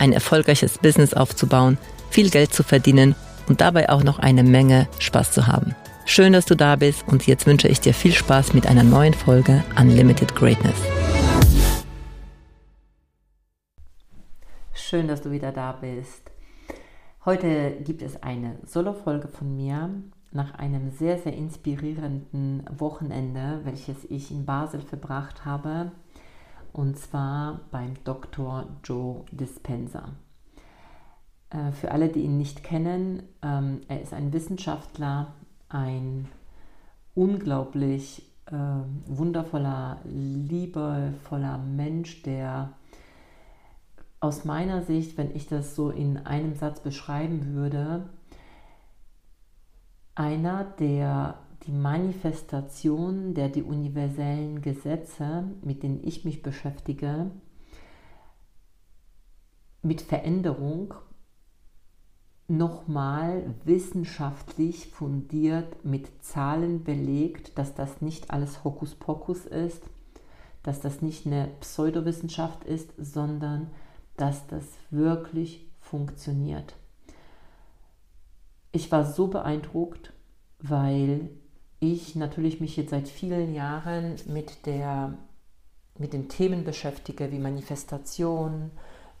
ein erfolgreiches Business aufzubauen, viel Geld zu verdienen und dabei auch noch eine Menge Spaß zu haben. Schön, dass du da bist und jetzt wünsche ich dir viel Spaß mit einer neuen Folge Unlimited Greatness. Schön, dass du wieder da bist. Heute gibt es eine Solo-Folge von mir nach einem sehr, sehr inspirierenden Wochenende, welches ich in Basel verbracht habe, und zwar beim Dr. Joe Dispenza. Äh, für alle, die ihn nicht kennen, ähm, er ist ein Wissenschaftler, ein unglaublich äh, wundervoller, liebevoller Mensch, der aus meiner Sicht, wenn ich das so in einem Satz beschreiben würde, einer, der die Manifestation der die universellen Gesetze, mit denen ich mich beschäftige, mit Veränderung nochmal wissenschaftlich fundiert mit Zahlen belegt, dass das nicht alles Hokuspokus ist, dass das nicht eine Pseudowissenschaft ist, sondern dass das wirklich funktioniert. Ich war so beeindruckt, weil ich natürlich mich jetzt seit vielen Jahren mit, der, mit den Themen beschäftige, wie Manifestation,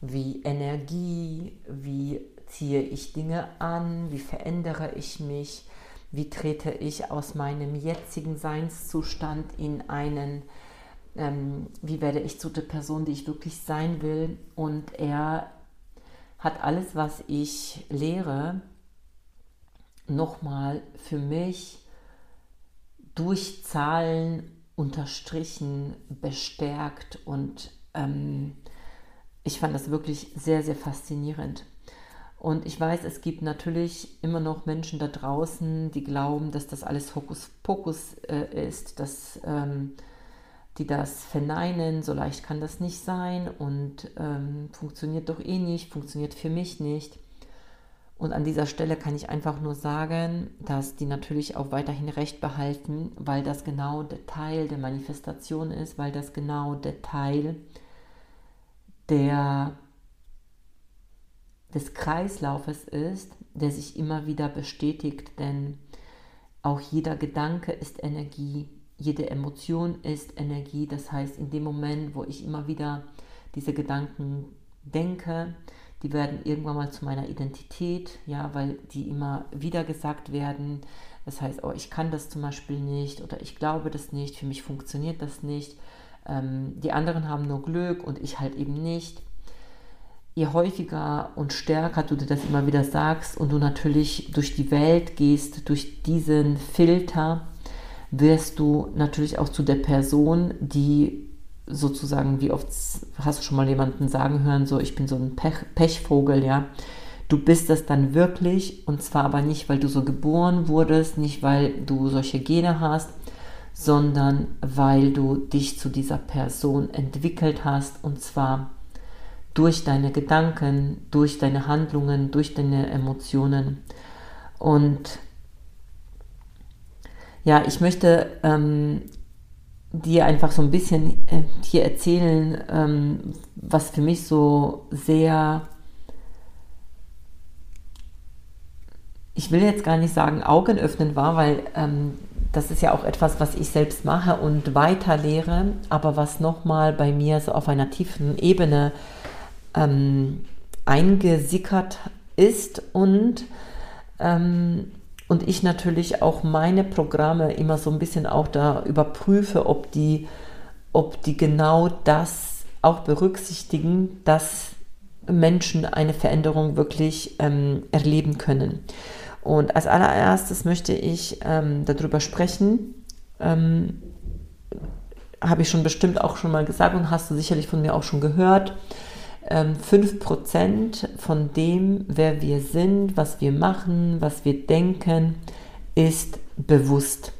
wie Energie, wie ziehe ich Dinge an, wie verändere ich mich, wie trete ich aus meinem jetzigen Seinszustand in einen, ähm, wie werde ich zu der Person, die ich wirklich sein will. Und er hat alles, was ich lehre, nochmal für mich durch Zahlen unterstrichen, bestärkt und ähm, ich fand das wirklich sehr, sehr faszinierend. Und ich weiß, es gibt natürlich immer noch Menschen da draußen, die glauben, dass das alles Hokuspokus äh, ist, dass ähm, die das verneinen, so leicht kann das nicht sein und ähm, funktioniert doch eh nicht, funktioniert für mich nicht. Und an dieser Stelle kann ich einfach nur sagen, dass die natürlich auch weiterhin Recht behalten, weil das genau der Teil der Manifestation ist, weil das genau der Teil der, des Kreislaufes ist, der sich immer wieder bestätigt, denn auch jeder Gedanke ist Energie, jede Emotion ist Energie. Das heißt, in dem Moment, wo ich immer wieder diese Gedanken denke, die werden irgendwann mal zu meiner Identität, ja, weil die immer wieder gesagt werden. Das heißt, oh, ich kann das zum Beispiel nicht oder ich glaube das nicht, für mich funktioniert das nicht. Ähm, die anderen haben nur Glück und ich halt eben nicht. Je häufiger und stärker du dir das immer wieder sagst und du natürlich durch die Welt gehst, durch diesen Filter, wirst du natürlich auch zu der Person, die sozusagen, wie oft hast du schon mal jemanden sagen hören, so ich bin so ein Pech, Pechvogel, ja. Du bist es dann wirklich und zwar aber nicht, weil du so geboren wurdest, nicht weil du solche Gene hast, sondern weil du dich zu dieser Person entwickelt hast und zwar durch deine Gedanken, durch deine Handlungen, durch deine Emotionen. Und ja, ich möchte ähm, dir einfach so ein bisschen äh, hier erzählen, ähm, was für mich so sehr, ich will jetzt gar nicht sagen augenöffnend war, weil ähm, das ist ja auch etwas, was ich selbst mache und weiterlehre, aber was nochmal bei mir so auf einer tiefen Ebene ähm, eingesickert ist und ähm, und ich natürlich auch meine Programme immer so ein bisschen auch da überprüfe, ob die, ob die genau das auch berücksichtigen, dass Menschen eine Veränderung wirklich ähm, erleben können. Und als allererstes möchte ich ähm, darüber sprechen, ähm, habe ich schon bestimmt auch schon mal gesagt und hast du sicherlich von mir auch schon gehört, 5% ähm, von dem, wer wir sind, was wir machen, was wir denken, ist bewusst.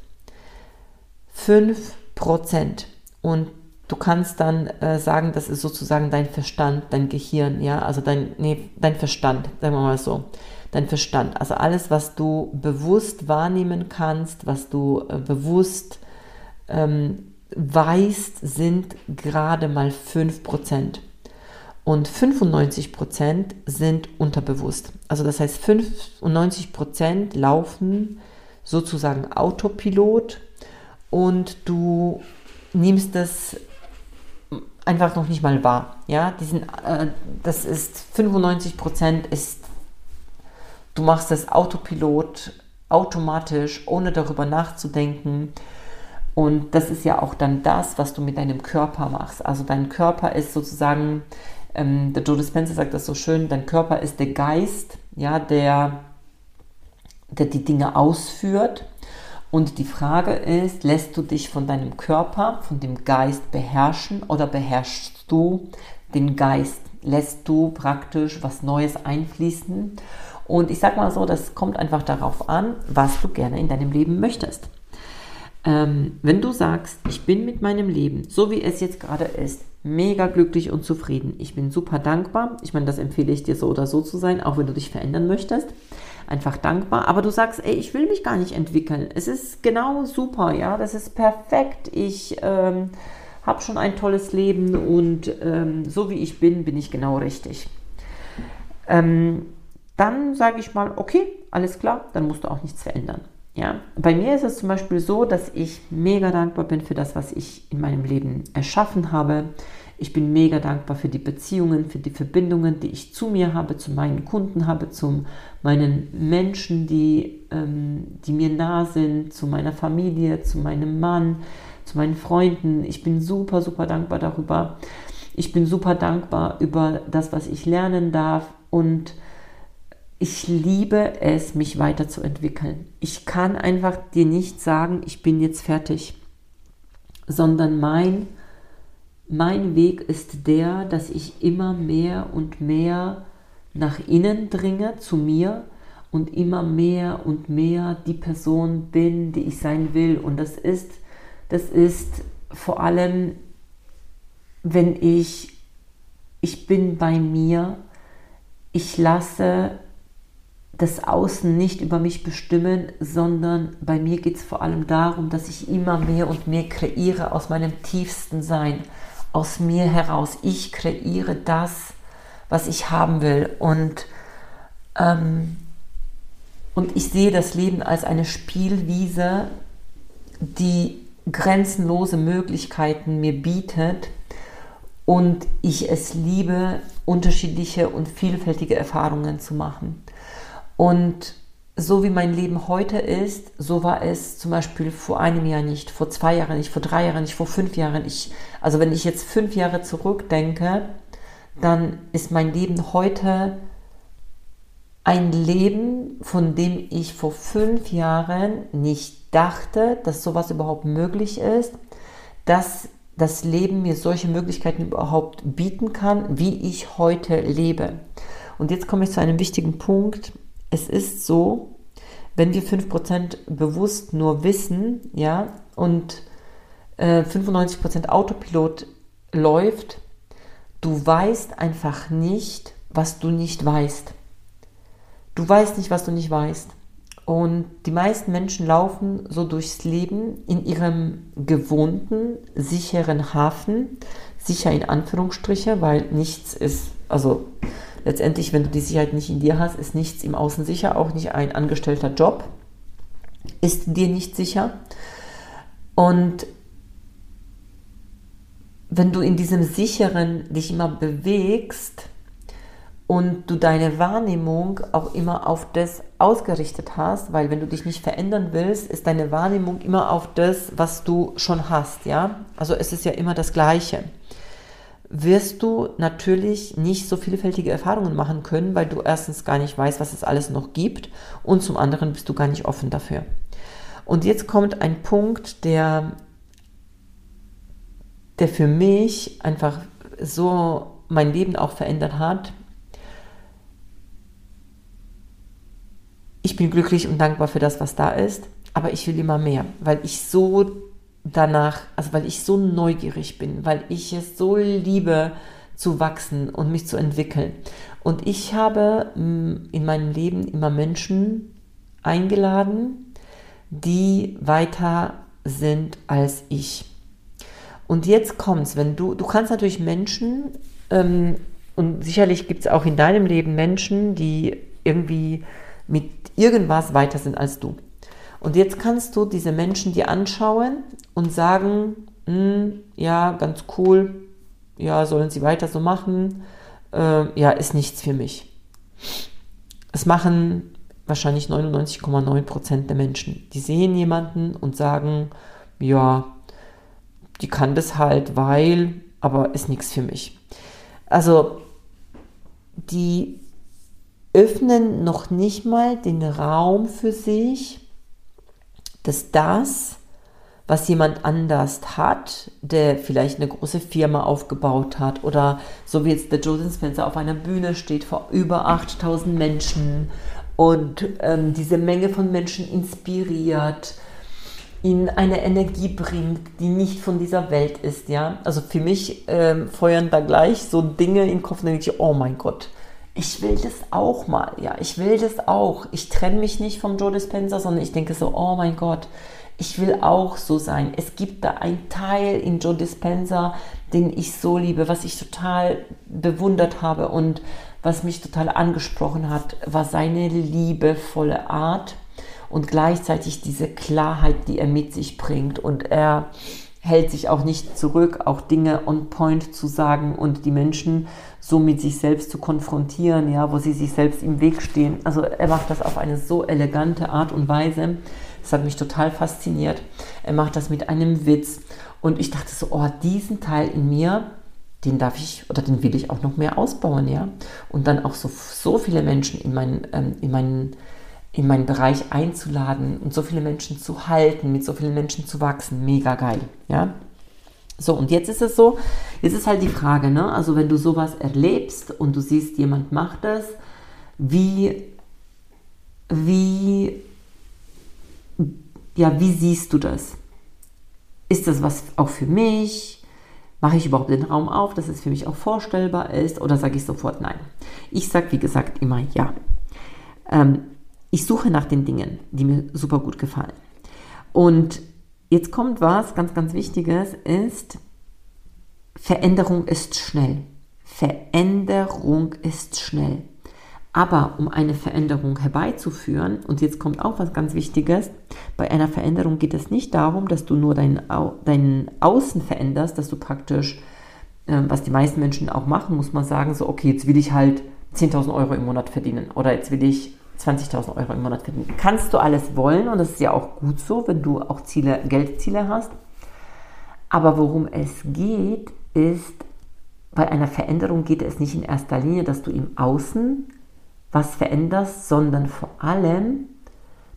5%. Und du kannst dann äh, sagen, das ist sozusagen dein Verstand, dein Gehirn, ja, also dein, nee, dein Verstand, sagen wir mal so. Dein Verstand, also alles, was du bewusst wahrnehmen kannst, was du äh, bewusst ähm, weißt, sind gerade mal 5%. Und 95% sind unterbewusst. Also das heißt, 95% laufen sozusagen Autopilot und du nimmst das einfach noch nicht mal wahr. Ja, diesen, äh, das ist 95 Prozent ist, du machst das Autopilot automatisch, ohne darüber nachzudenken. Und das ist ja auch dann das, was du mit deinem Körper machst. Also dein Körper ist sozusagen, ähm, der Joe Dispenza sagt das so schön, dein Körper ist der Geist, ja, der, der die Dinge ausführt. Und die Frage ist, lässt du dich von deinem Körper, von dem Geist beherrschen oder beherrschst du den Geist? Lässt du praktisch was Neues einfließen? Und ich sag mal so, das kommt einfach darauf an, was du gerne in deinem Leben möchtest. Ähm, wenn du sagst, ich bin mit meinem Leben, so wie es jetzt gerade ist, mega glücklich und zufrieden, ich bin super dankbar, ich meine, das empfehle ich dir so oder so zu sein, auch wenn du dich verändern möchtest, einfach dankbar. Aber du sagst, ey, ich will mich gar nicht entwickeln. Es ist genau super, ja, das ist perfekt. Ich ähm, habe schon ein tolles Leben und ähm, so wie ich bin, bin ich genau richtig. Ähm, dann sage ich mal, okay, alles klar, dann musst du auch nichts verändern. Ja, bei mir ist es zum Beispiel so, dass ich mega dankbar bin für das, was ich in meinem Leben erschaffen habe. Ich bin mega dankbar für die Beziehungen, für die Verbindungen, die ich zu mir habe, zu meinen Kunden habe, zu meinen Menschen, die, ähm, die mir nah sind, zu meiner Familie, zu meinem Mann, zu meinen Freunden. Ich bin super, super dankbar darüber. Ich bin super dankbar über das, was ich lernen darf und ich liebe es, mich weiterzuentwickeln. Ich kann einfach dir nicht sagen, ich bin jetzt fertig, sondern mein mein Weg ist der, dass ich immer mehr und mehr nach innen dringe zu mir und immer mehr und mehr die Person bin, die ich sein will. Und das ist, das ist vor allem, wenn ich, ich bin bei mir, ich lasse das Außen nicht über mich bestimmen, sondern bei mir geht es vor allem darum, dass ich immer mehr und mehr kreiere aus meinem tiefsten Sein aus mir heraus. Ich kreiere das, was ich haben will. Und, ähm, und ich sehe das Leben als eine Spielwiese, die grenzenlose Möglichkeiten mir bietet. Und ich es liebe, unterschiedliche und vielfältige Erfahrungen zu machen. Und so wie mein Leben heute ist, so war es zum Beispiel vor einem Jahr nicht, vor zwei Jahren nicht, vor drei Jahren nicht, vor fünf Jahren. Ich, also wenn ich jetzt fünf Jahre zurückdenke, dann ist mein Leben heute ein Leben, von dem ich vor fünf Jahren nicht dachte, dass sowas überhaupt möglich ist, dass das Leben mir solche Möglichkeiten überhaupt bieten kann, wie ich heute lebe. Und jetzt komme ich zu einem wichtigen Punkt, es ist so, wenn wir 5% bewusst nur wissen, ja, und äh, 95% Autopilot läuft, du weißt einfach nicht, was du nicht weißt. Du weißt nicht, was du nicht weißt. Und die meisten Menschen laufen so durchs Leben in ihrem gewohnten, sicheren Hafen, sicher in Anführungsstriche, weil nichts ist, also letztendlich, wenn du die Sicherheit nicht in dir hast, ist nichts im Außen sicher, auch nicht ein angestellter Job ist dir nicht sicher. Und wenn du in diesem sicheren dich immer bewegst und du deine Wahrnehmung auch immer auf das ausgerichtet hast, weil wenn du dich nicht verändern willst, ist deine Wahrnehmung immer auf das, was du schon hast, ja? Also es ist ja immer das Gleiche wirst du natürlich nicht so vielfältige Erfahrungen machen können, weil du erstens gar nicht weißt, was es alles noch gibt und zum anderen bist du gar nicht offen dafür. Und jetzt kommt ein Punkt, der, der für mich einfach so mein Leben auch verändert hat. Ich bin glücklich und dankbar für das, was da ist, aber ich will immer mehr, weil ich so danach, also weil ich so neugierig bin, weil ich es so liebe zu wachsen und mich zu entwickeln. Und ich habe mm, in meinem Leben immer Menschen eingeladen, die weiter sind als ich. Und jetzt kommt's, wenn du, du kannst natürlich Menschen, ähm, und sicherlich gibt es auch in deinem Leben Menschen, die irgendwie mit irgendwas weiter sind als du. Und jetzt kannst du diese Menschen dir anschauen und sagen, hm, ja, ganz cool, ja, sollen sie weiter so machen, äh, ja, ist nichts für mich. Es machen wahrscheinlich 99,9% der Menschen. Die sehen jemanden und sagen, ja, die kann das halt, weil, aber ist nichts für mich. Also die öffnen noch nicht mal den Raum für sich, dass das, was jemand anders hat, der vielleicht eine große Firma aufgebaut hat oder so wie jetzt der Joseph Spencer auf einer Bühne steht vor über 8000 Menschen und ähm, diese Menge von Menschen inspiriert, ihnen eine Energie bringt, die nicht von dieser Welt ist, ja. Also für mich ähm, feuern da gleich so Dinge in den Kopf, da denke ich, oh mein Gott, ich will das auch mal, ja, ich will das auch. Ich trenne mich nicht vom Joe Dispenza, sondern ich denke so, oh mein Gott, ich will auch so sein. Es gibt da einen Teil in Joe Dispenza, den ich so liebe, was ich total bewundert habe und was mich total angesprochen hat, war seine liebevolle Art und gleichzeitig diese Klarheit, die er mit sich bringt. Und er hält sich auch nicht zurück, auch Dinge on point zu sagen und die Menschen so mit sich selbst zu konfrontieren, ja, wo sie sich selbst im Weg stehen. Also er macht das auf eine so elegante Art und Weise. Das hat mich total fasziniert. Er macht das mit einem Witz und ich dachte so, oh, diesen Teil in mir, den darf ich oder den will ich auch noch mehr ausbauen, ja. Und dann auch so, so viele Menschen in meinen, ähm, in meinen in meinen Bereich einzuladen und so viele Menschen zu halten, mit so vielen Menschen zu wachsen. Mega geil, ja. So, und jetzt ist es so, jetzt ist halt die Frage, ne? Also wenn du sowas erlebst und du siehst, jemand macht das, wie, wie, ja, wie siehst du das? Ist das was auch für mich? Mache ich überhaupt den Raum auf, dass es für mich auch vorstellbar ist? Oder sage ich sofort nein? Ich sage, wie gesagt, immer ja. Ähm, ich suche nach den Dingen, die mir super gut gefallen. Und jetzt kommt was ganz, ganz Wichtiges, ist, Veränderung ist schnell. Veränderung ist schnell. Aber um eine Veränderung herbeizuführen, und jetzt kommt auch was ganz Wichtiges, bei einer Veränderung geht es nicht darum, dass du nur dein, dein Außen veränderst, dass du praktisch, äh, was die meisten Menschen auch machen, muss man sagen, so, okay, jetzt will ich halt 10.000 Euro im Monat verdienen oder jetzt will ich 20.000 Euro im Monat verdienen. Kannst du alles wollen und das ist ja auch gut so, wenn du auch Ziele, Geldziele hast. Aber worum es geht, ist, bei einer Veränderung geht es nicht in erster Linie, dass du im Außen was veränderst, sondern vor allem,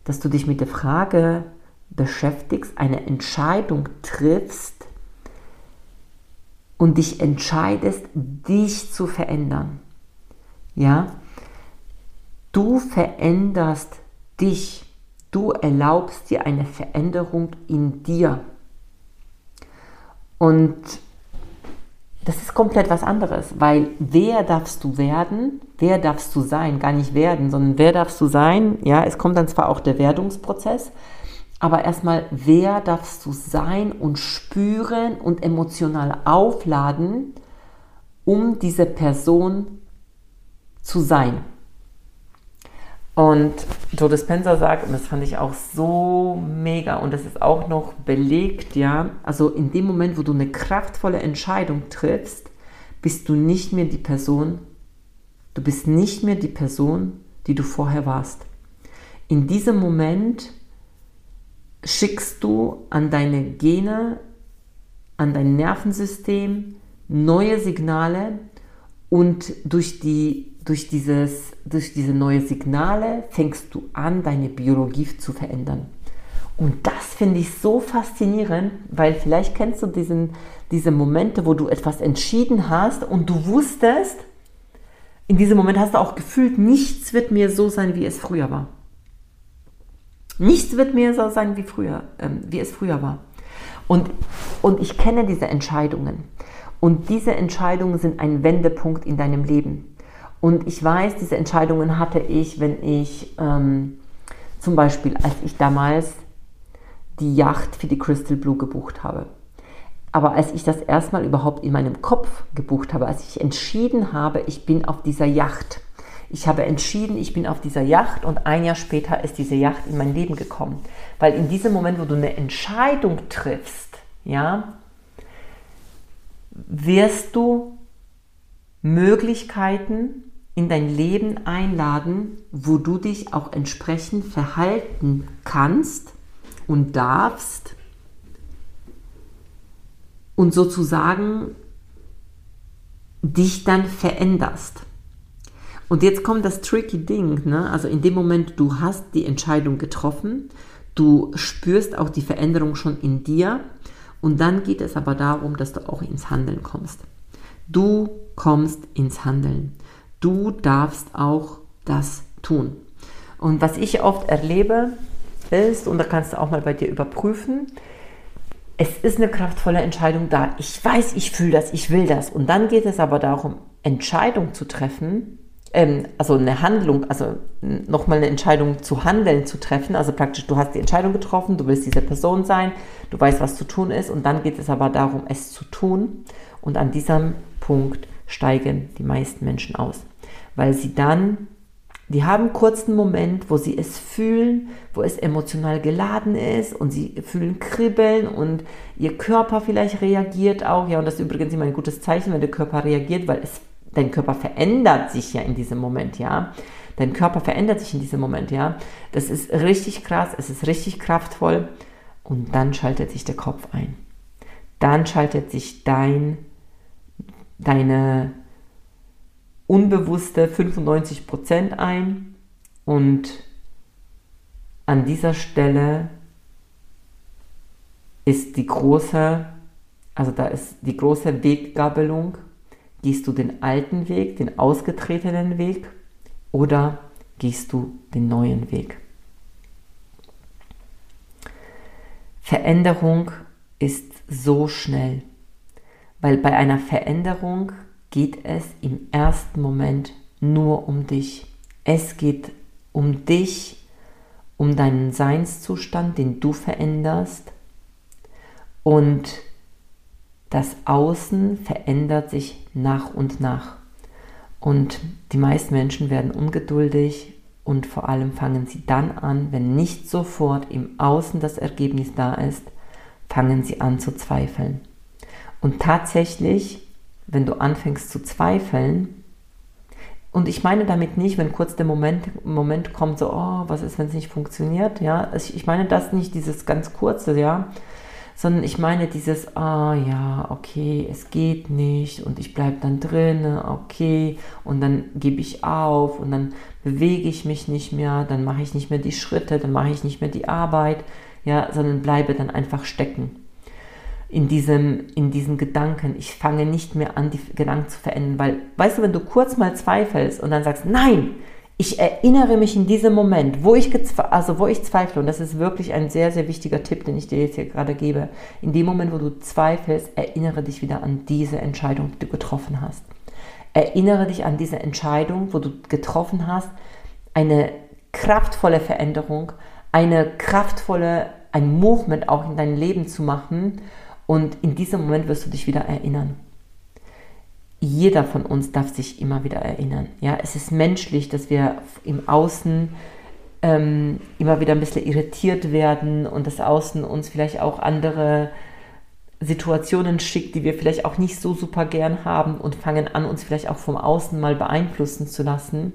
dass du dich mit der Frage beschäftigst, eine Entscheidung triffst und dich entscheidest, dich zu verändern. Ja, Du veränderst dich. Du erlaubst dir eine Veränderung in dir. Und das ist komplett was anderes, weil wer darfst du werden, wer darfst du sein, gar nicht werden, sondern wer darfst du sein, ja, es kommt dann zwar auch der Werdungsprozess, aber erstmal, wer darfst du sein und spüren und emotional aufladen, um diese Person zu sein. Und Joe Dispenza sagt, und das fand ich auch so mega, und das ist auch noch belegt, ja, also in dem Moment, wo du eine kraftvolle Entscheidung triffst, bist du nicht mehr die Person, du bist nicht mehr die Person, die du vorher warst. In diesem Moment schickst du an deine Gene, an dein Nervensystem neue Signale und durch die durch, dieses, durch diese neue Signale fängst du an, deine Biologie zu verändern. Und das finde ich so faszinierend, weil vielleicht kennst du diesen, diese Momente, wo du etwas entschieden hast und du wusstest, in diesem Moment hast du auch gefühlt, nichts wird mir so sein, wie es früher war. Nichts wird mir so sein, wie, früher, ähm, wie es früher war. Und, und ich kenne diese Entscheidungen. Und diese Entscheidungen sind ein Wendepunkt in deinem Leben. Und ich weiß, diese Entscheidungen hatte ich, wenn ich ähm, zum Beispiel, als ich damals die Yacht für die Crystal Blue gebucht habe. Aber als ich das erstmal überhaupt in meinem Kopf gebucht habe, als ich entschieden habe, ich bin auf dieser Yacht. Ich habe entschieden, ich bin auf dieser Yacht und ein Jahr später ist diese Yacht in mein Leben gekommen. Weil in diesem Moment, wo du eine Entscheidung triffst, ja, wirst du Möglichkeiten in dein Leben einladen, wo du dich auch entsprechend verhalten kannst und darfst und sozusagen dich dann veränderst. Und jetzt kommt das tricky Ding, ne? also in dem Moment, du hast die Entscheidung getroffen, du spürst auch die Veränderung schon in dir und dann geht es aber darum, dass du auch ins Handeln kommst. Du kommst ins Handeln. Du darfst auch das tun. Und was ich oft erlebe, ist, und da kannst du auch mal bei dir überprüfen, es ist eine kraftvolle Entscheidung da. Ich weiß, ich fühle das, ich will das. Und dann geht es aber darum, Entscheidung zu treffen, ähm, also eine Handlung, also nochmal eine Entscheidung zu handeln, zu treffen. Also praktisch, du hast die Entscheidung getroffen, du willst diese Person sein, du weißt, was zu tun ist. Und dann geht es aber darum, es zu tun. Und an diesem Punkt steigen die meisten Menschen aus, weil sie dann die haben einen kurzen Moment, wo sie es fühlen, wo es emotional geladen ist und sie fühlen Kribbeln und ihr Körper vielleicht reagiert auch. Ja, und das ist übrigens immer ein gutes Zeichen, wenn der Körper reagiert, weil es, dein Körper verändert sich ja in diesem Moment, ja. Dein Körper verändert sich in diesem Moment, ja. Das ist richtig krass, es ist richtig kraftvoll und dann schaltet sich der Kopf ein. Dann schaltet sich dein, deine unbewusste 95% ein und an dieser Stelle ist die große, also da ist die große Weggabelung. Gehst du den alten Weg, den ausgetretenen Weg oder gehst du den neuen Weg? Veränderung ist so schnell, weil bei einer Veränderung geht es im ersten Moment nur um dich. Es geht um dich, um deinen Seinszustand, den du veränderst. Und das Außen verändert sich nach und nach. Und die meisten Menschen werden ungeduldig und vor allem fangen sie dann an, wenn nicht sofort im Außen das Ergebnis da ist, fangen sie an zu zweifeln. Und tatsächlich wenn du anfängst zu zweifeln, und ich meine damit nicht, wenn kurz der Moment, Moment kommt, so, oh, was ist, wenn es nicht funktioniert, ja, ich meine das nicht, dieses ganz kurze, ja, sondern ich meine dieses, ah ja, okay, es geht nicht und ich bleibe dann drin, okay, und dann gebe ich auf und dann bewege ich mich nicht mehr, dann mache ich nicht mehr die Schritte, dann mache ich nicht mehr die Arbeit, ja, sondern bleibe dann einfach stecken in diesem, in diesen Gedanken. Ich fange nicht mehr an, die Gedanken zu verändern, weil, weißt du, wenn du kurz mal zweifelst und dann sagst, nein, ich erinnere mich in diesem Moment, wo ich, also wo ich zweifle, und das ist wirklich ein sehr, sehr wichtiger Tipp, den ich dir jetzt hier gerade gebe, in dem Moment, wo du zweifelst, erinnere dich wieder an diese Entscheidung, die du getroffen hast. Erinnere dich an diese Entscheidung, wo du getroffen hast, eine kraftvolle Veränderung, eine kraftvolle, ein Movement auch in dein Leben zu machen und in diesem Moment wirst du dich wieder erinnern. Jeder von uns darf sich immer wieder erinnern. Ja, es ist menschlich, dass wir im Außen ähm, immer wieder ein bisschen irritiert werden und das Außen uns vielleicht auch andere Situationen schickt, die wir vielleicht auch nicht so super gern haben und fangen an, uns vielleicht auch vom Außen mal beeinflussen zu lassen.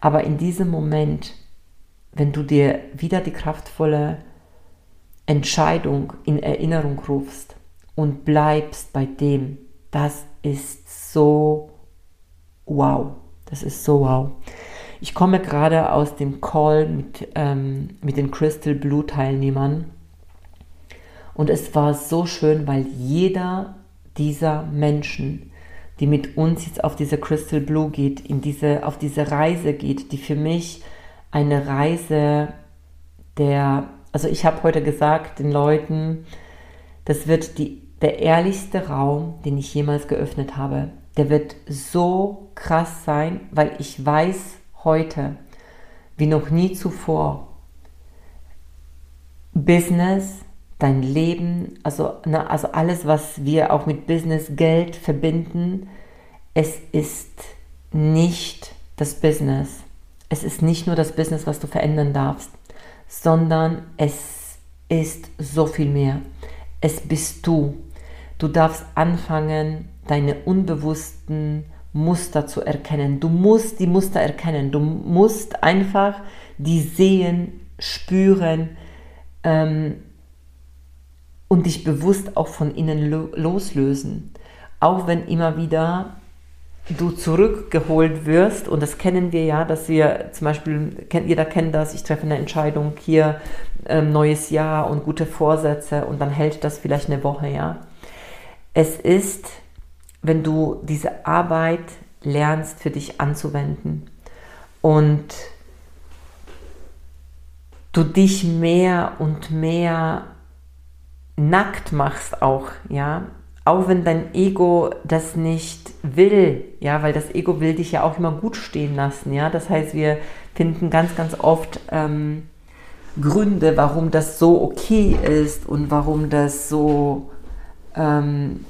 Aber in diesem Moment, wenn du dir wieder die kraftvolle Entscheidung in Erinnerung rufst, und bleibst bei dem. Das ist so wow. Das ist so wow. Ich komme gerade aus dem Call mit, ähm, mit den Crystal Blue Teilnehmern Und es war so schön, weil jeder dieser Menschen, die mit uns jetzt auf diese Crystal Blue geht, in diese, auf diese Reise geht, die für mich eine Reise der, also ich habe heute gesagt den Leuten, das wird die, der ehrlichste Raum, den ich jemals geöffnet habe. Der wird so krass sein, weil ich weiß heute, wie noch nie zuvor, Business, dein Leben, also, ne, also alles, was wir auch mit Business, Geld verbinden, es ist nicht das Business. Es ist nicht nur das Business, was du verändern darfst, sondern es ist so viel mehr. Es bist du. Du darfst anfangen, deine unbewussten Muster zu erkennen. Du musst die Muster erkennen. Du musst einfach die sehen, spüren, ähm, und dich bewusst auch von ihnen lo loslösen. Auch wenn immer wieder du zurückgeholt wirst, und das kennen wir ja, dass wir zum Beispiel, jeder kennt das, ich treffe eine Entscheidung hier, ähm, neues Jahr und gute Vorsätze und dann hält das vielleicht eine Woche, ja. Es ist, wenn du diese Arbeit lernst für dich anzuwenden und du dich mehr und mehr nackt machst auch, ja, auch wenn dein Ego das nicht will, ja, weil das Ego will dich ja auch immer gut stehen lassen, ja, das heißt, wir finden ganz, ganz oft ähm, Gründe, warum das so okay ist und warum das so, ähm,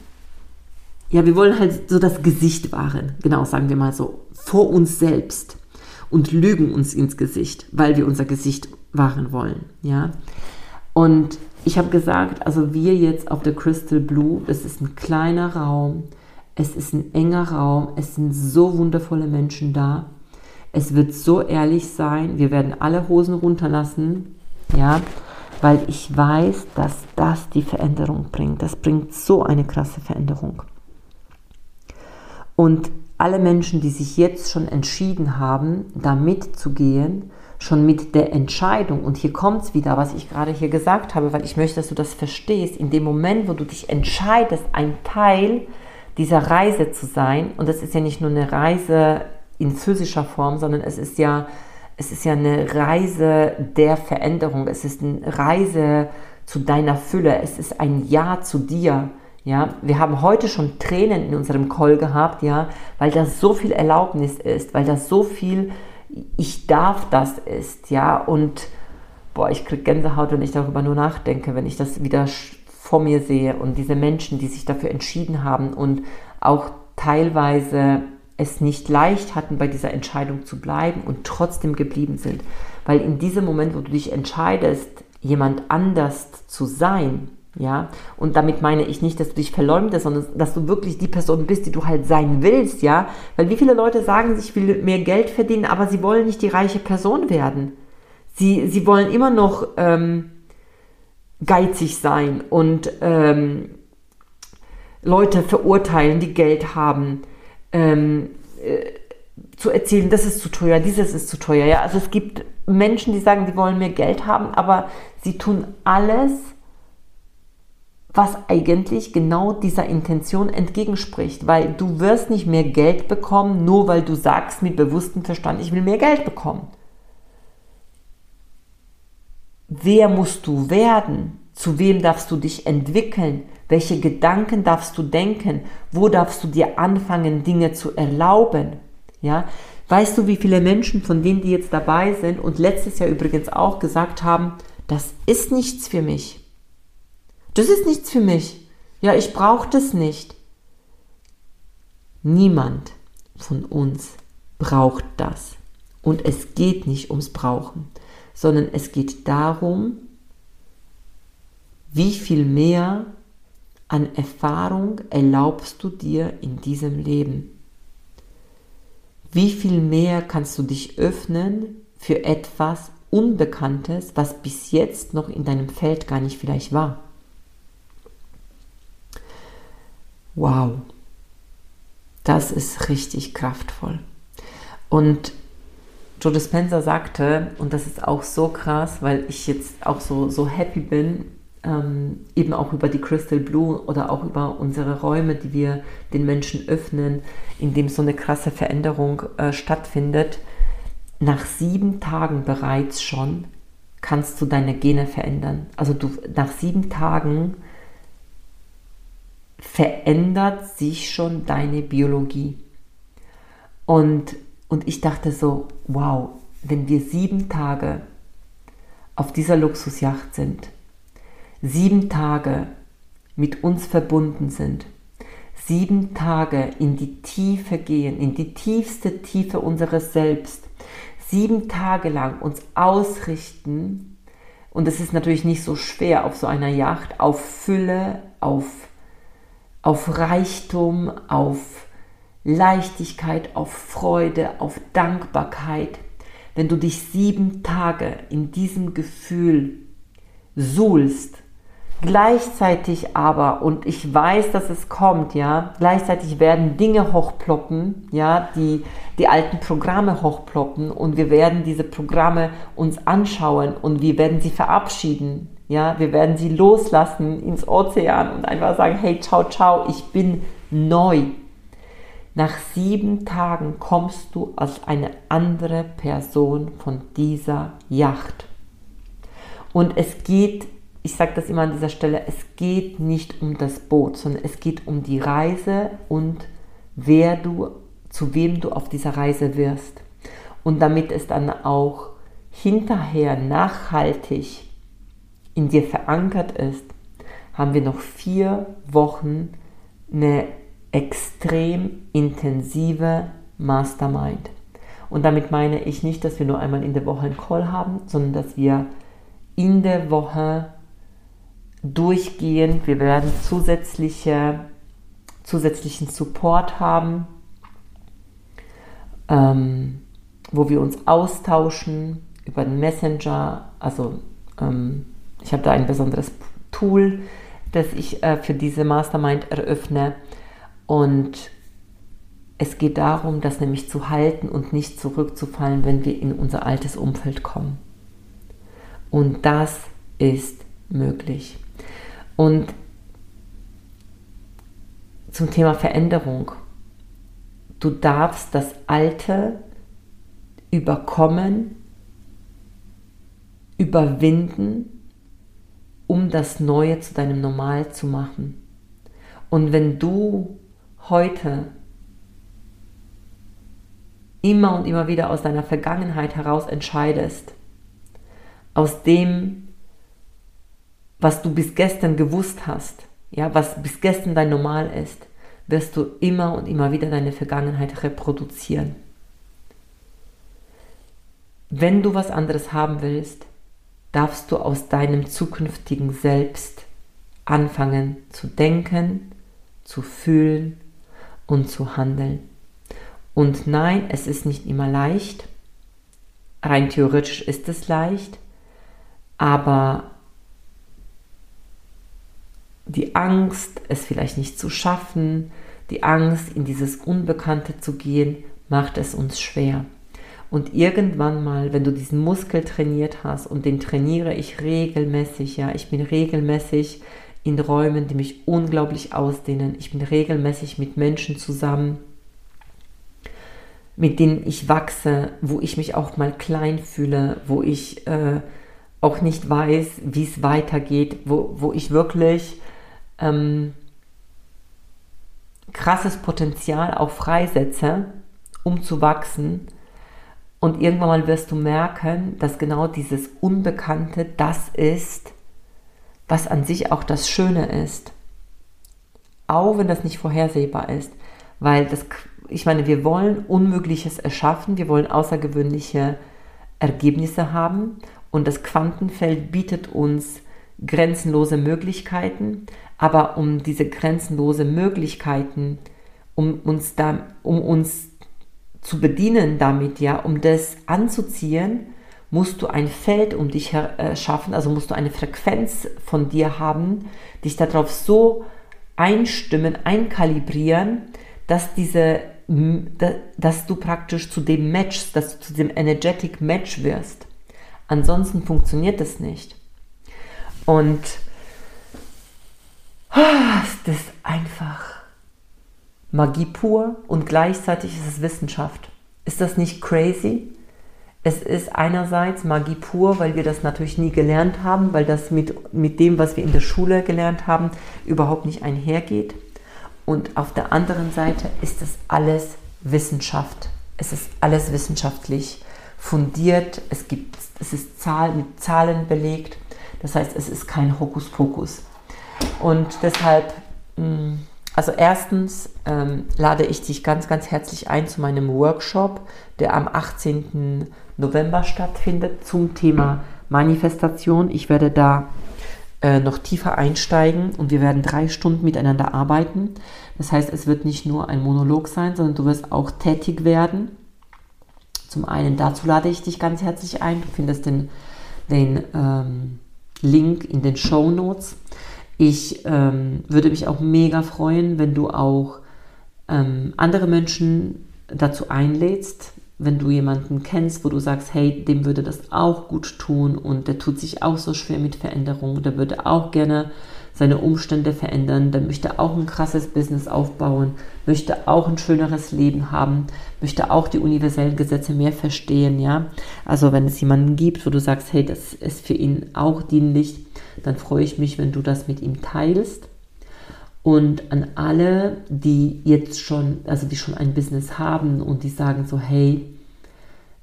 ja, wir wollen halt so das Gesicht wahren, genau, sagen wir mal so, vor uns selbst und lügen uns ins Gesicht, weil wir unser Gesicht wahren wollen, ja. Und ich habe gesagt, also wir jetzt auf der Crystal Blue, das ist ein kleiner Raum, es ist ein enger Raum, es sind so wundervolle Menschen da. Es wird so ehrlich sein, wir werden alle Hosen runterlassen, ja, weil ich weiß, dass das die Veränderung bringt. Das bringt so eine krasse Veränderung. Und alle Menschen, die sich jetzt schon entschieden haben, da mitzugehen, schon mit der Entscheidung, und hier kommt es wieder, was ich gerade hier gesagt habe, weil ich möchte, dass du das verstehst, in dem Moment, wo du dich entscheidest, ein Teil dieser Reise zu sein, und das ist ja nicht nur eine Reise in physischer Form, sondern es ist ja, es ist ja eine Reise der Veränderung, es ist eine Reise zu deiner Fülle, es ist ein Ja zu dir. Ja, wir haben heute schon Tränen in unserem Call gehabt, ja, weil das so viel Erlaubnis ist, weil das so viel ich darf das ist, ja, und boah, ich kriege Gänsehaut, wenn ich darüber nur nachdenke, wenn ich das wieder vor mir sehe und diese Menschen, die sich dafür entschieden haben und auch teilweise es nicht leicht hatten, bei dieser Entscheidung zu bleiben und trotzdem geblieben sind. Weil in diesem Moment, wo du dich entscheidest, jemand anders zu sein, ja, und damit meine ich nicht, dass du dich verleumdest, sondern dass du wirklich die Person bist, die du halt sein willst, ja. Weil wie viele Leute sagen, ich will mehr Geld verdienen, aber sie wollen nicht die reiche Person werden. Sie, sie wollen immer noch ähm, geizig sein und ähm, Leute verurteilen, die Geld haben, ähm, äh, zu erzählen, das ist zu teuer, dieses ist zu teuer. Ja? Also es gibt Menschen, die sagen, sie wollen mehr Geld haben, aber sie tun alles, was eigentlich genau dieser Intention entgegenspricht, weil du wirst nicht mehr Geld bekommen, nur weil du sagst mit bewusstem Verstand, ich will mehr Geld bekommen. Wer musst du werden? Zu wem darfst du dich entwickeln? Welche Gedanken darfst du denken? Wo darfst du dir anfangen, Dinge zu erlauben? Ja, weißt du, wie viele Menschen von denen, die jetzt dabei sind und letztes Jahr übrigens auch gesagt haben, das ist nichts für mich. Das ist nichts für mich. Ja, ich brauche das nicht. Niemand von uns braucht das. Und es geht nicht ums Brauchen, sondern es geht darum, wie viel mehr an Erfahrung erlaubst du dir in diesem Leben? Wie viel mehr kannst du dich öffnen für etwas Unbekanntes, was bis jetzt noch in deinem Feld gar nicht vielleicht war? Wow, das ist richtig kraftvoll. Und Joe Dispenza sagte, und das ist auch so krass, weil ich jetzt auch so, so happy bin, ähm, eben auch über die Crystal Blue oder auch über unsere Räume, die wir den Menschen öffnen, in dem so eine krasse Veränderung äh, stattfindet, nach sieben Tagen bereits schon kannst du deine Gene verändern. Also du nach sieben Tagen verändert sich schon deine Biologie. Und, und ich dachte so, wow, wenn wir sieben Tage auf dieser Luxusjacht sind, sieben Tage mit uns verbunden sind, sieben Tage in die Tiefe gehen, in die tiefste Tiefe unseres Selbst, sieben Tage lang uns ausrichten, und es ist natürlich nicht so schwer auf so einer Yacht, auf Fülle, auf, auf Reichtum, auf Leichtigkeit, auf Freude, auf Dankbarkeit, wenn du dich sieben Tage in diesem Gefühl suhlst, Gleichzeitig aber, und ich weiß, dass es kommt, ja, gleichzeitig werden Dinge hochploppen, ja, die, die alten Programme hochploppen und wir werden diese Programme uns anschauen und wir werden sie verabschieden, ja, wir werden sie loslassen ins Ozean und einfach sagen, hey, ciao, ciao, ich bin neu. Nach sieben Tagen kommst du als eine andere Person von dieser Yacht. Und es geht ich sage das immer an dieser Stelle, es geht nicht um das Boot, sondern es geht um die Reise und wer du, zu wem du auf dieser Reise wirst. Und damit es dann auch hinterher nachhaltig in dir verankert ist, haben wir noch vier Wochen eine extrem intensive Mastermind. Und damit meine ich nicht, dass wir nur einmal in der Woche einen Call haben, sondern dass wir in der Woche durchgehend. Wir werden zusätzliche, zusätzlichen Support haben, ähm, wo wir uns austauschen über den Messenger. Also ähm, ich habe da ein besonderes Tool, das ich äh, für diese Mastermind eröffne. Und es geht darum, das nämlich zu halten und nicht zurückzufallen, wenn wir in unser altes Umfeld kommen. Und das ist möglich. Und zum Thema Veränderung. Du darfst das Alte überkommen, überwinden, um das Neue zu deinem Normal zu machen. Und wenn du heute immer und immer wieder aus deiner Vergangenheit heraus entscheidest, aus dem, was du bis gestern gewusst hast, ja, was bis gestern dein Normal ist, wirst du immer und immer wieder deine Vergangenheit reproduzieren. Wenn du was anderes haben willst, darfst du aus deinem zukünftigen Selbst anfangen zu denken, zu fühlen und zu handeln. Und nein, es ist nicht immer leicht. Rein theoretisch ist es leicht, aber die Angst, es vielleicht nicht zu schaffen, die Angst, in dieses Unbekannte zu gehen, macht es uns schwer. Und irgendwann mal, wenn du diesen Muskel trainiert hast, und den trainiere ich regelmäßig, ja, ich bin regelmäßig in Räumen, die mich unglaublich ausdehnen. Ich bin regelmäßig mit Menschen zusammen, mit denen ich wachse, wo ich mich auch mal klein fühle, wo ich äh, auch nicht weiß, wie es weitergeht, wo, wo ich wirklich ähm, krasses Potenzial auch freisetze, um zu wachsen. Und irgendwann mal wirst du merken, dass genau dieses Unbekannte das ist, was an sich auch das Schöne ist. Auch wenn das nicht vorhersehbar ist. Weil das, ich meine, wir wollen Unmögliches erschaffen, wir wollen außergewöhnliche Ergebnisse haben und das Quantenfeld bietet uns grenzenlose Möglichkeiten, aber um diese grenzenlose Möglichkeiten, um uns da, um uns zu bedienen damit, ja, um das anzuziehen, musst du ein Feld um dich äh, schaffen, also musst du eine Frequenz von dir haben, dich darauf so einstimmen, einkalibrieren, dass diese, dass du praktisch zu dem Match, dass du zu dem Energetic Match wirst. Ansonsten funktioniert das nicht. Und das ist einfach Magie pur und gleichzeitig ist es Wissenschaft. Ist das nicht crazy? Es ist einerseits Magie pur, weil wir das natürlich nie gelernt haben, weil das mit, mit dem, was wir in der Schule gelernt haben, überhaupt nicht einhergeht. Und auf der anderen Seite ist es alles Wissenschaft. Es ist alles wissenschaftlich fundiert. Es, gibt, es ist Zahl, mit Zahlen belegt. Das heißt, es ist kein Hokuspokus. Und deshalb, mm, also erstens ähm, lade ich dich ganz, ganz herzlich ein zu meinem Workshop, der am 18. November stattfindet zum Thema Manifestation. Ich werde da äh, noch tiefer einsteigen und wir werden drei Stunden miteinander arbeiten. Das heißt, es wird nicht nur ein Monolog sein, sondern du wirst auch tätig werden. Zum einen dazu lade ich dich ganz herzlich ein. Du findest den, den ähm, Link in den Show Notes. Ich ähm, würde mich auch mega freuen, wenn du auch ähm, andere Menschen dazu einlädst, wenn du jemanden kennst, wo du sagst, hey, dem würde das auch gut tun und der tut sich auch so schwer mit Veränderung, der würde auch gerne seine Umstände verändern, der möchte auch ein krasses Business aufbauen, möchte auch ein schöneres Leben haben, möchte auch die universellen Gesetze mehr verstehen, ja. Also wenn es jemanden gibt, wo du sagst, hey, das ist für ihn auch dienlich, dann freue ich mich, wenn du das mit ihm teilst. Und an alle, die jetzt schon, also die schon ein Business haben und die sagen so, hey,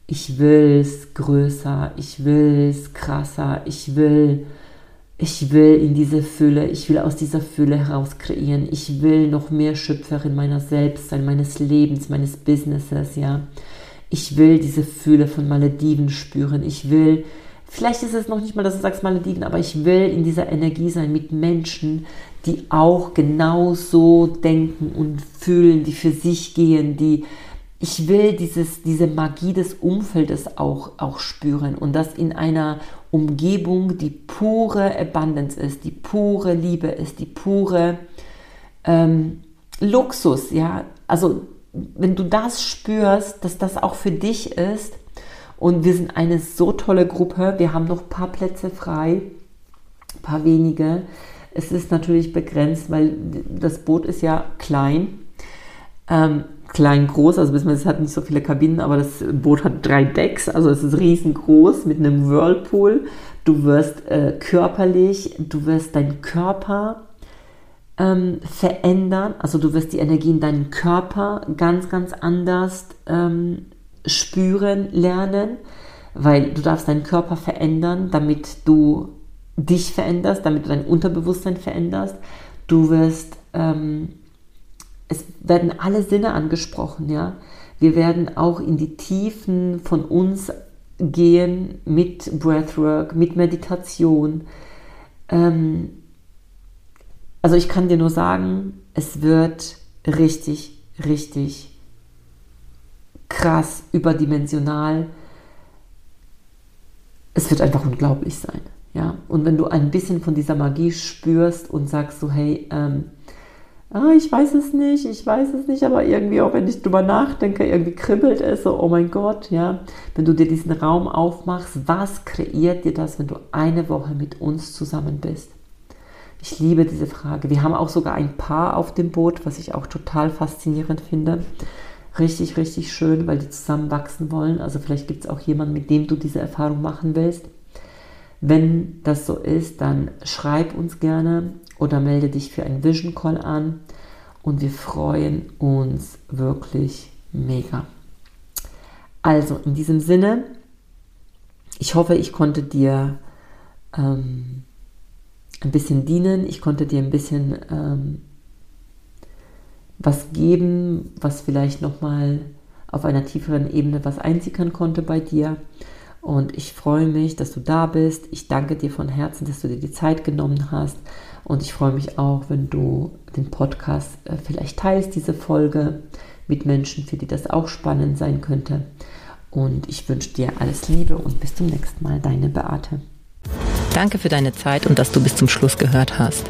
ich will es größer, ich will es krasser, ich will, ich will in diese Fülle, ich will aus dieser Fülle heraus kreieren, ich will noch mehr Schöpferin meiner selbst sein, meines Lebens, meines Businesses, ja. Ich will diese Fülle von Malediven spüren, ich will, vielleicht ist es noch nicht mal, dass du sagst Malediven, aber ich will in dieser Energie sein mit Menschen, die auch genauso denken und fühlen, die für sich gehen, die ich will dieses, diese Magie des Umfeldes auch, auch spüren und das in einer Umgebung, die pure Abundance ist, die pure Liebe ist, die pure ähm, Luxus, ja. Also wenn du das spürst, dass das auch für dich ist und wir sind eine so tolle Gruppe, wir haben noch ein paar Plätze frei, ein paar wenige. Es ist natürlich begrenzt, weil das Boot ist ja klein. Ähm, klein groß, also es hat nicht so viele Kabinen, aber das Boot hat drei Decks, also es ist riesengroß mit einem Whirlpool. Du wirst äh, körperlich, du wirst deinen Körper ähm, verändern, also du wirst die Energie in deinem Körper ganz, ganz anders ähm, spüren lernen, weil du darfst deinen Körper verändern, damit du dich veränderst, damit du dein Unterbewusstsein veränderst. Du wirst ähm, es werden alle Sinne angesprochen, ja. Wir werden auch in die Tiefen von uns gehen mit Breathwork, mit Meditation. Ähm, also ich kann dir nur sagen, es wird richtig, richtig krass, überdimensional. Es wird einfach unglaublich sein. Ja? Und wenn du ein bisschen von dieser Magie spürst und sagst so, hey, ähm, ah, ich weiß es nicht, ich weiß es nicht, aber irgendwie auch wenn ich drüber nachdenke, irgendwie kribbelt es so, oh mein Gott, ja. Wenn du dir diesen Raum aufmachst, was kreiert dir das, wenn du eine Woche mit uns zusammen bist? Ich liebe diese Frage. Wir haben auch sogar ein Paar auf dem Boot, was ich auch total faszinierend finde. Richtig, richtig schön, weil die zusammen wachsen wollen. Also vielleicht gibt es auch jemanden, mit dem du diese Erfahrung machen willst. Wenn das so ist, dann schreib uns gerne oder melde dich für einen Vision Call an und wir freuen uns wirklich mega. Also in diesem Sinne, ich hoffe, ich konnte dir ähm, ein bisschen dienen, ich konnte dir ein bisschen ähm, was geben, was vielleicht nochmal auf einer tieferen Ebene was einsickern konnte bei dir. Und ich freue mich, dass du da bist. Ich danke dir von Herzen, dass du dir die Zeit genommen hast. Und ich freue mich auch, wenn du den Podcast äh, vielleicht teilst, diese Folge mit Menschen, für die das auch spannend sein könnte. Und ich wünsche dir alles Liebe und bis zum nächsten Mal, deine Beate. Danke für deine Zeit und dass du bis zum Schluss gehört hast.